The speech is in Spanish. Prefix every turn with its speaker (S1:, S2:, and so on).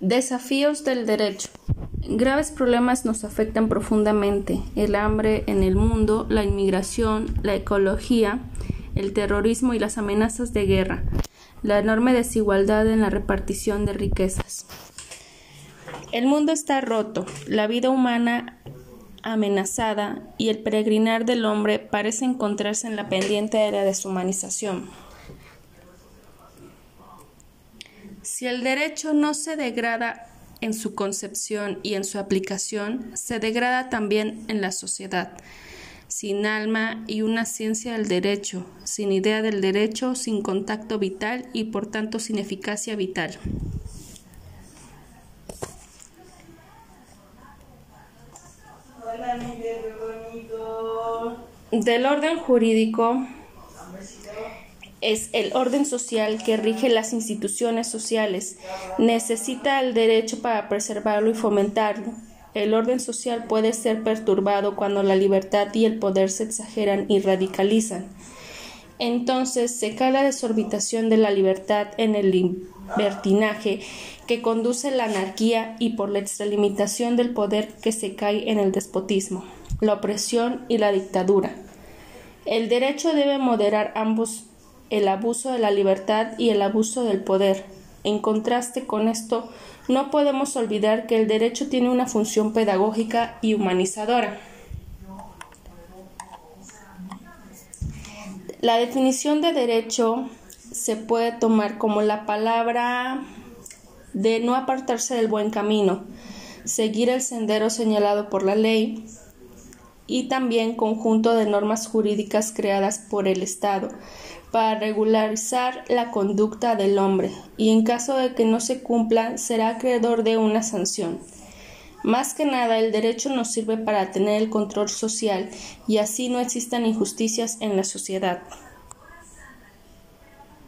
S1: Desafíos del derecho. Graves problemas nos afectan profundamente. El hambre en el mundo, la inmigración, la ecología, el terrorismo y las amenazas de guerra, la enorme desigualdad en la repartición de riquezas. El mundo está roto, la vida humana amenazada y el peregrinar del hombre parece encontrarse en la pendiente de la deshumanización. Si el derecho no se degrada en su concepción y en su aplicación, se degrada también en la sociedad. Sin alma y una ciencia del derecho, sin idea del derecho, sin contacto vital y por tanto sin eficacia vital. Del orden jurídico es el orden social que rige las instituciones sociales. Necesita el derecho para preservarlo y fomentarlo. El orden social puede ser perturbado cuando la libertad y el poder se exageran y radicalizan. Entonces se cae la desorbitación de la libertad en el libertinaje que conduce la anarquía y por la extralimitación del poder que se cae en el despotismo, la opresión y la dictadura. El derecho debe moderar ambos el abuso de la libertad y el abuso del poder. En contraste con esto, no podemos olvidar que el derecho tiene una función pedagógica y humanizadora. La definición de derecho se puede tomar como la palabra de no apartarse del buen camino, seguir el sendero señalado por la ley y también conjunto de normas jurídicas creadas por el Estado para regularizar la conducta del hombre y en caso de que no se cumpla será acreedor de una sanción. Más que nada, el derecho nos sirve para tener el control social y así no existan injusticias en la sociedad.